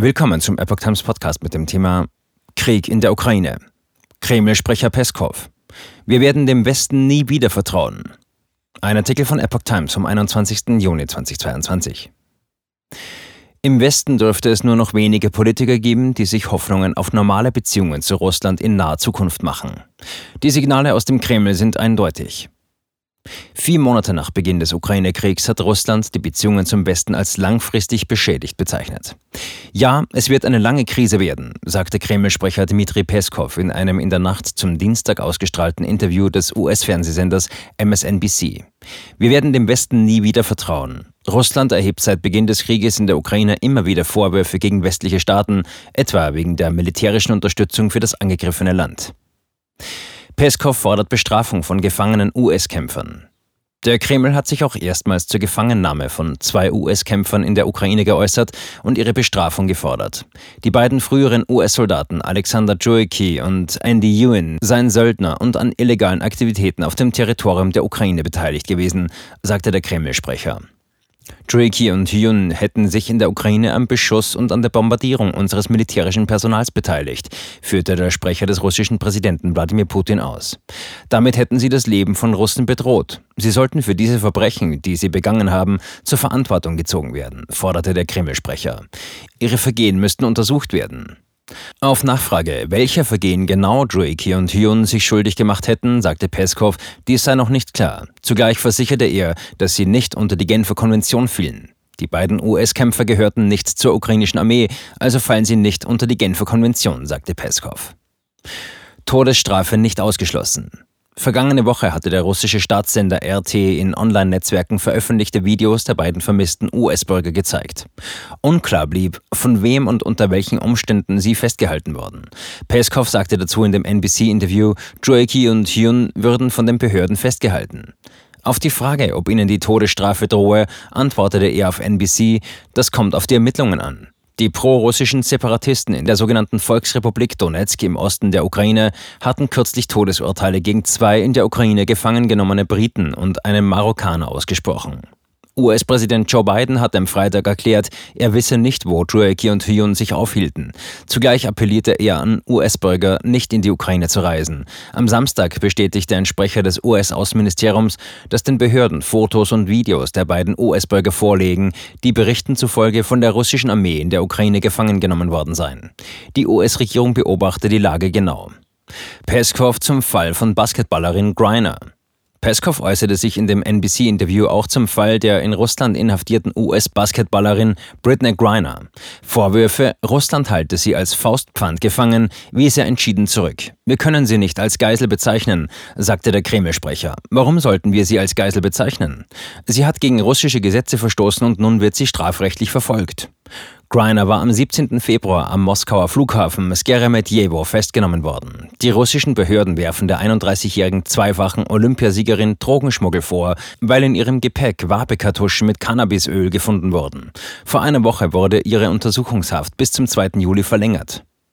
Willkommen zum Epoch Times Podcast mit dem Thema Krieg in der Ukraine. Kreml-Sprecher Peskov. Wir werden dem Westen nie wieder vertrauen. Ein Artikel von Epoch Times vom 21. Juni 2022. Im Westen dürfte es nur noch wenige Politiker geben, die sich Hoffnungen auf normale Beziehungen zu Russland in naher Zukunft machen. Die Signale aus dem Kreml sind eindeutig. Vier Monate nach Beginn des Ukraine-Kriegs hat Russland die Beziehungen zum Westen als langfristig beschädigt bezeichnet. Ja, es wird eine lange Krise werden, sagte Kreml-Sprecher Dmitri Peskov in einem in der Nacht zum Dienstag ausgestrahlten Interview des US-Fernsehsenders MSNBC. Wir werden dem Westen nie wieder vertrauen. Russland erhebt seit Beginn des Krieges in der Ukraine immer wieder Vorwürfe gegen westliche Staaten, etwa wegen der militärischen Unterstützung für das angegriffene Land. Peskov fordert Bestrafung von gefangenen US-Kämpfern. Der Kreml hat sich auch erstmals zur Gefangennahme von zwei US-Kämpfern in der Ukraine geäußert und ihre Bestrafung gefordert. Die beiden früheren US-Soldaten Alexander Joicki und Andy Ewan seien Söldner und an illegalen Aktivitäten auf dem Territorium der Ukraine beteiligt gewesen, sagte der Kreml-Sprecher. Drake und Hyun hätten sich in der Ukraine am Beschuss und an der Bombardierung unseres militärischen Personals beteiligt, führte der Sprecher des russischen Präsidenten Wladimir Putin aus. Damit hätten sie das Leben von Russen bedroht. Sie sollten für diese Verbrechen, die sie begangen haben, zur Verantwortung gezogen werden, forderte der Kreml-Sprecher. Ihre Vergehen müssten untersucht werden. Auf Nachfrage, welcher Vergehen genau Drake und Hyun sich schuldig gemacht hätten, sagte Peskov, dies sei noch nicht klar. Zugleich versicherte er, dass sie nicht unter die Genfer Konvention fielen. Die beiden US-Kämpfer gehörten nicht zur ukrainischen Armee, also fallen sie nicht unter die Genfer Konvention, sagte Peskov. Todesstrafe nicht ausgeschlossen. Vergangene Woche hatte der russische Staatssender RT in Online-Netzwerken veröffentlichte Videos der beiden vermissten US-Bürger gezeigt. Unklar blieb, von wem und unter welchen Umständen sie festgehalten wurden. Peskov sagte dazu in dem NBC-Interview, Joeki und Hyun würden von den Behörden festgehalten. Auf die Frage, ob ihnen die Todesstrafe drohe, antwortete er auf NBC, das kommt auf die Ermittlungen an. Die prorussischen Separatisten in der sogenannten Volksrepublik Donetsk im Osten der Ukraine hatten kürzlich Todesurteile gegen zwei in der Ukraine gefangen genommene Briten und einen Marokkaner ausgesprochen. US-Präsident Joe Biden hat am Freitag erklärt, er wisse nicht, wo Druecki und Hyun sich aufhielten. Zugleich appellierte er an US-Bürger, nicht in die Ukraine zu reisen. Am Samstag bestätigte ein Sprecher des US-Außenministeriums, dass den Behörden Fotos und Videos der beiden US-Bürger vorlegen, die Berichten zufolge von der russischen Armee in der Ukraine gefangen genommen worden seien. Die US-Regierung beobachte die Lage genau. Peskov zum Fall von Basketballerin Griner. Peskov äußerte sich in dem NBC-Interview auch zum Fall der in Russland inhaftierten US-Basketballerin Britney Griner. Vorwürfe, Russland halte sie als Faustpfand gefangen, wies er entschieden zurück. Wir können sie nicht als Geisel bezeichnen, sagte der Kreml-Sprecher. Warum sollten wir sie als Geisel bezeichnen? Sie hat gegen russische Gesetze verstoßen und nun wird sie strafrechtlich verfolgt. Griner war am 17. Februar am Moskauer Flughafen Skeremetjewo festgenommen worden. Die russischen Behörden werfen der 31-jährigen zweifachen Olympiasiegerin Drogenschmuggel vor, weil in ihrem Gepäck Wabekartuschen mit Cannabisöl gefunden wurden. Vor einer Woche wurde ihre Untersuchungshaft bis zum 2. Juli verlängert.